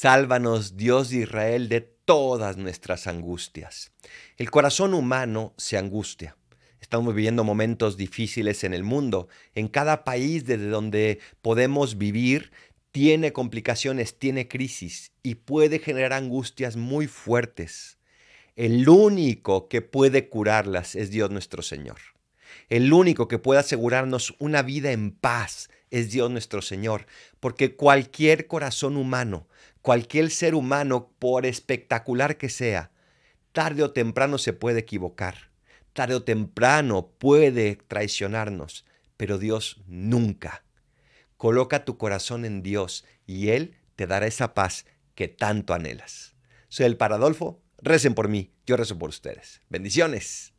Sálvanos, Dios de Israel, de todas nuestras angustias. El corazón humano se angustia. Estamos viviendo momentos difíciles en el mundo. En cada país desde donde podemos vivir tiene complicaciones, tiene crisis y puede generar angustias muy fuertes. El único que puede curarlas es Dios nuestro Señor. El único que puede asegurarnos una vida en paz es Dios nuestro Señor, porque cualquier corazón humano, cualquier ser humano, por espectacular que sea, tarde o temprano se puede equivocar, tarde o temprano puede traicionarnos, pero Dios nunca. Coloca tu corazón en Dios y Él te dará esa paz que tanto anhelas. Soy el Paradolfo, recen por mí, yo rezo por ustedes. Bendiciones.